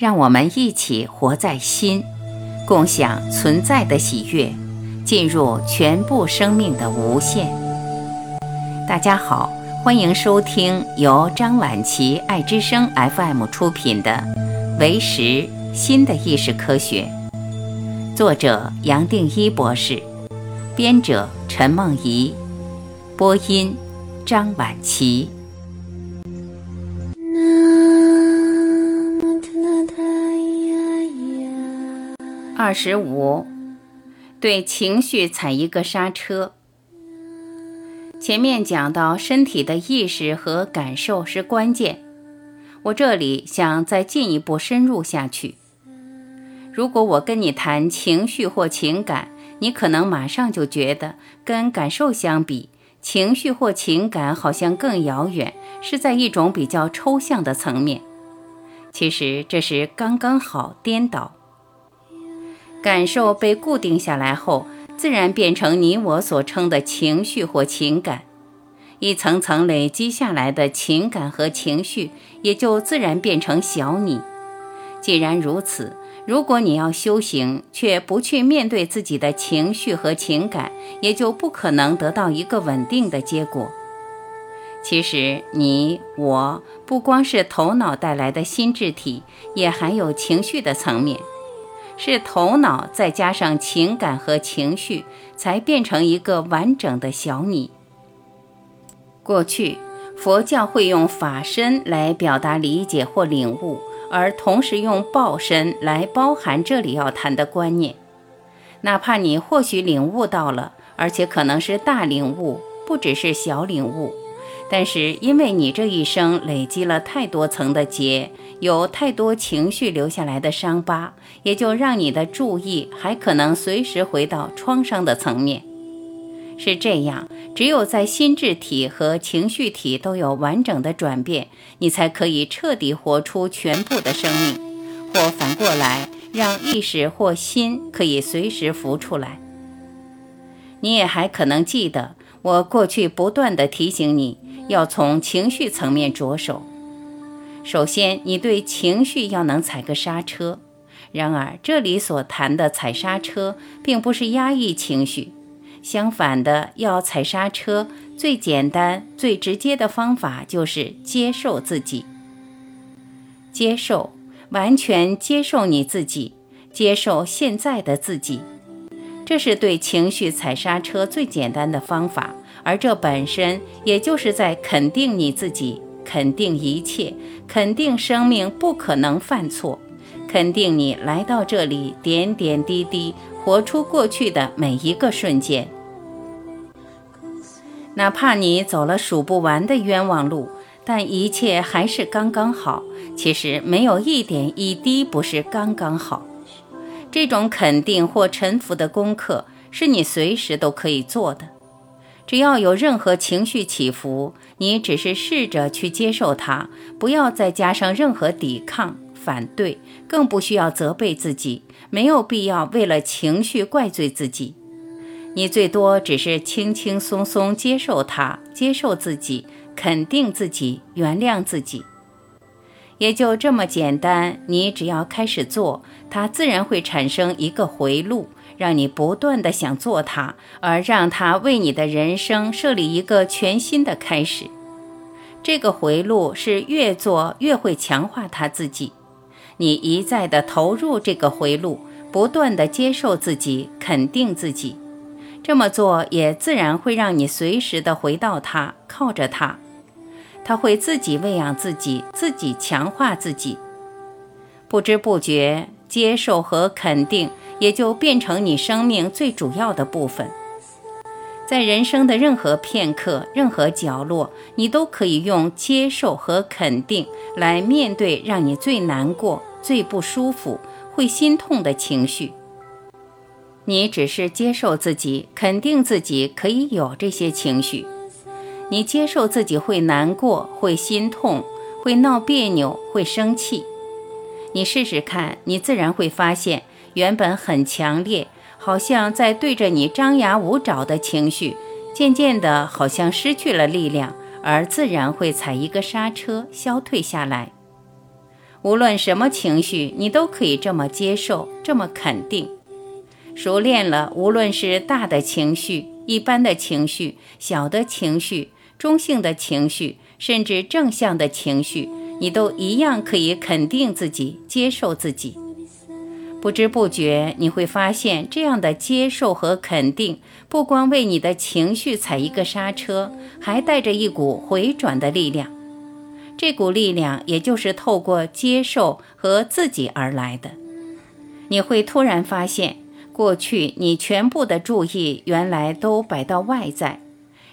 让我们一起活在心，共享存在的喜悦，进入全部生命的无限。大家好，欢迎收听由张晚琪爱之声 FM 出品的《为识新的意识科学》，作者杨定一博士，编者陈梦怡，播音张晚琪。二十五，对情绪踩一个刹车。前面讲到身体的意识和感受是关键，我这里想再进一步深入下去。如果我跟你谈情绪或情感，你可能马上就觉得跟感受相比，情绪或情感好像更遥远，是在一种比较抽象的层面。其实这是刚刚好颠倒。感受被固定下来后，自然变成你我所称的情绪或情感，一层层累积下来的情感和情绪，也就自然变成小你。既然如此，如果你要修行，却不去面对自己的情绪和情感，也就不可能得到一个稳定的结果。其实，你我不光是头脑带来的心智体，也含有情绪的层面。是头脑再加上情感和情绪，才变成一个完整的小你。过去佛教会用法身来表达理解或领悟，而同时用报身来包含这里要谈的观念。哪怕你或许领悟到了，而且可能是大领悟，不只是小领悟。但是，因为你这一生累积了太多层的结，有太多情绪留下来的伤疤，也就让你的注意还可能随时回到创伤的层面。是这样，只有在心智体和情绪体都有完整的转变，你才可以彻底活出全部的生命，或反过来，让意识或心可以随时浮出来。你也还可能记得，我过去不断的提醒你。要从情绪层面着手。首先，你对情绪要能踩个刹车。然而，这里所谈的踩刹车，并不是压抑情绪。相反的，要踩刹车，最简单、最直接的方法就是接受自己。接受，完全接受你自己，接受现在的自己。这是对情绪踩刹车最简单的方法。而这本身，也就是在肯定你自己，肯定一切，肯定生命不可能犯错，肯定你来到这里点点滴滴活出过去的每一个瞬间。哪怕你走了数不完的冤枉路，但一切还是刚刚好。其实没有一点一滴不是刚刚好。这种肯定或臣服的功课，是你随时都可以做的。只要有任何情绪起伏，你只是试着去接受它，不要再加上任何抵抗、反对，更不需要责备自己，没有必要为了情绪怪罪自己。你最多只是轻轻松松接受它，接受自己，肯定自己，原谅自己，也就这么简单。你只要开始做，它自然会产生一个回路。让你不断的想做它，而让它为你的人生设立一个全新的开始。这个回路是越做越会强化它自己。你一再的投入这个回路，不断的接受自己，肯定自己，这么做也自然会让你随时的回到它，靠着它，它会自己喂养自己，自己强化自己。不知不觉，接受和肯定。也就变成你生命最主要的部分，在人生的任何片刻、任何角落，你都可以用接受和肯定来面对让你最难过、最不舒服、会心痛的情绪。你只是接受自己，肯定自己可以有这些情绪。你接受自己会难过、会心痛、会闹别扭、会生气。你试试看，你自然会发现。原本很强烈，好像在对着你张牙舞爪的情绪，渐渐的，好像失去了力量，而自然会踩一个刹车，消退下来。无论什么情绪，你都可以这么接受，这么肯定。熟练了，无论是大的情绪、一般的情绪、小的情绪、中性的情绪，甚至正向的情绪，你都一样可以肯定自己、接受自己。不知不觉，你会发现，这样的接受和肯定，不光为你的情绪踩一个刹车，还带着一股回转的力量。这股力量，也就是透过接受和自己而来的。你会突然发现，过去你全部的注意原来都摆到外在，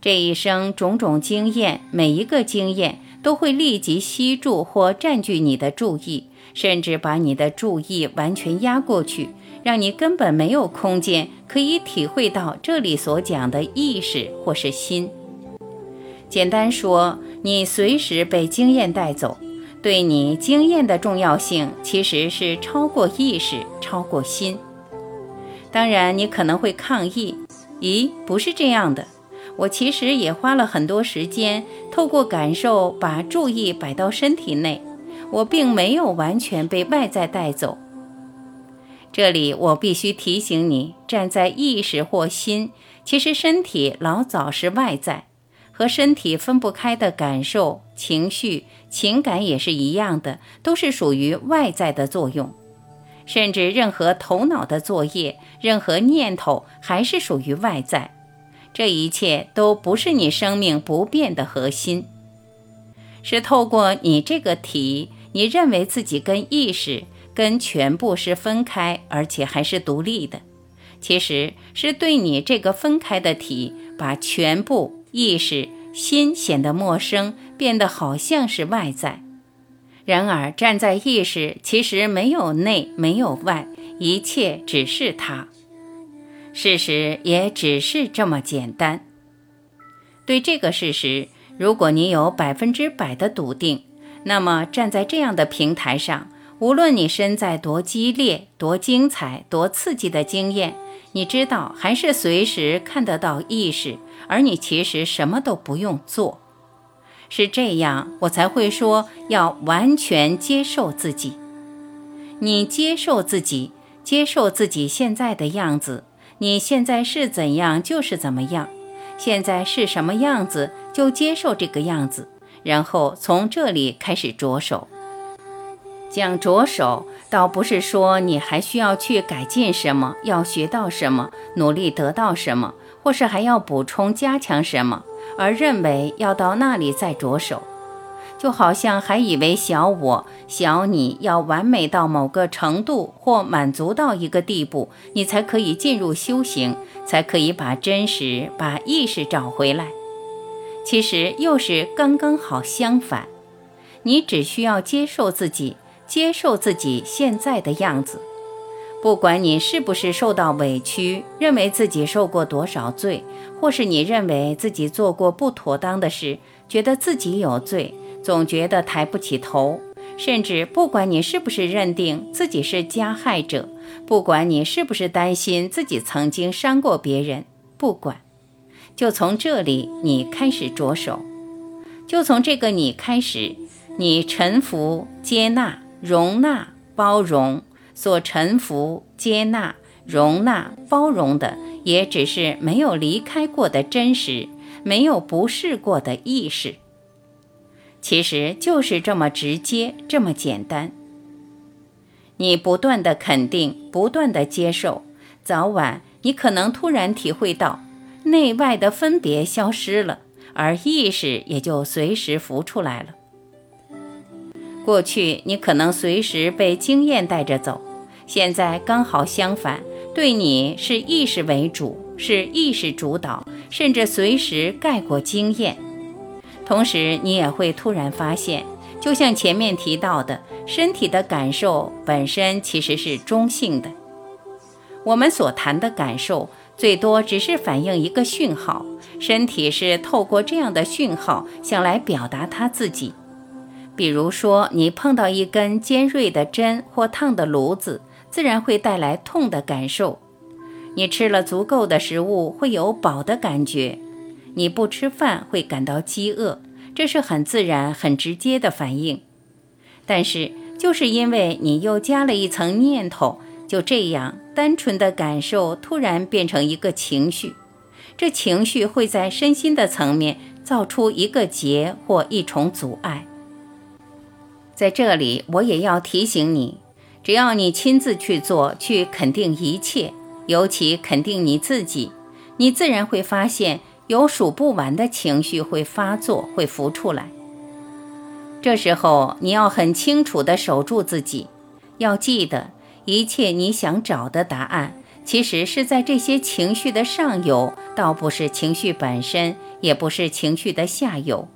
这一生种种经验，每一个经验都会立即吸住或占据你的注意，甚至把你的注意完全压过去，让你根本没有空间可以体会到这里所讲的意识或是心。简单说。你随时被经验带走，对你经验的重要性其实是超过意识、超过心。当然，你可能会抗议：“咦，不是这样的。我其实也花了很多时间，透过感受把注意摆到身体内，我并没有完全被外在带走。”这里我必须提醒你，站在意识或心，其实身体老早是外在。和身体分不开的感受、情绪、情感也是一样的，都是属于外在的作用。甚至任何头脑的作业、任何念头，还是属于外在。这一切都不是你生命不变的核心。是透过你这个体，你认为自己跟意识、跟全部是分开，而且还是独立的。其实是对你这个分开的体，把全部。意识心显得陌生，变得好像是外在。然而，站在意识，其实没有内，没有外，一切只是它。事实也只是这么简单。对这个事实，如果你有百分之百的笃定，那么站在这样的平台上，无论你身在多激烈、多精彩、多刺激的经验。你知道，还是随时看得到意识，而你其实什么都不用做，是这样，我才会说要完全接受自己。你接受自己，接受自己现在的样子，你现在是怎样就是怎么样，现在是什么样子就接受这个样子，然后从这里开始着手。讲着手，倒不是说你还需要去改进什么，要学到什么，努力得到什么，或是还要补充加强什么，而认为要到那里再着手，就好像还以为小我、小你要完美到某个程度或满足到一个地步，你才可以进入修行，才可以把真实、把意识找回来。其实又是刚刚好相反，你只需要接受自己。接受自己现在的样子，不管你是不是受到委屈，认为自己受过多少罪，或是你认为自己做过不妥当的事，觉得自己有罪，总觉得抬不起头，甚至不管你是不是认定自己是加害者，不管你是不是担心自己曾经伤过别人，不管，就从这里你开始着手，就从这个你开始，你臣服接纳。容纳、包容，所臣服、接纳、容纳、包容的，也只是没有离开过的真实，没有不试过的意识。其实就是这么直接，这么简单。你不断的肯定，不断的接受，早晚你可能突然体会到，内外的分别消失了，而意识也就随时浮出来了。过去你可能随时被经验带着走，现在刚好相反，对你是意识为主，是意识主导，甚至随时盖过经验。同时，你也会突然发现，就像前面提到的，身体的感受本身其实是中性的。我们所谈的感受，最多只是反映一个讯号，身体是透过这样的讯号想来表达它自己。比如说，你碰到一根尖锐的针或烫的炉子，自然会带来痛的感受。你吃了足够的食物，会有饱的感觉；你不吃饭，会感到饥饿，这是很自然、很直接的反应。但是，就是因为你又加了一层念头，就这样单纯的感受突然变成一个情绪，这情绪会在身心的层面造出一个结或一重阻碍。在这里，我也要提醒你，只要你亲自去做，去肯定一切，尤其肯定你自己，你自然会发现有数不完的情绪会发作，会浮出来。这时候，你要很清楚地守住自己，要记得，一切你想找的答案，其实是在这些情绪的上游，倒不是情绪本身，也不是情绪的下游。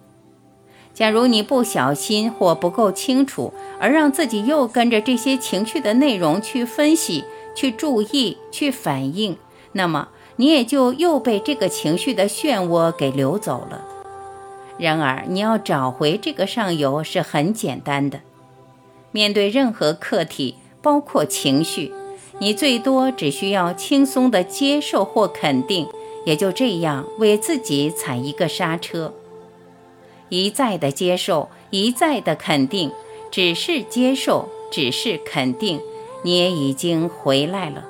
假如你不小心或不够清楚，而让自己又跟着这些情绪的内容去分析、去注意、去反应，那么你也就又被这个情绪的漩涡给流走了。然而，你要找回这个上游是很简单的。面对任何课题，包括情绪，你最多只需要轻松的接受或肯定，也就这样为自己踩一个刹车。一再的接受，一再的肯定，只是接受，只是肯定，你也已经回来了。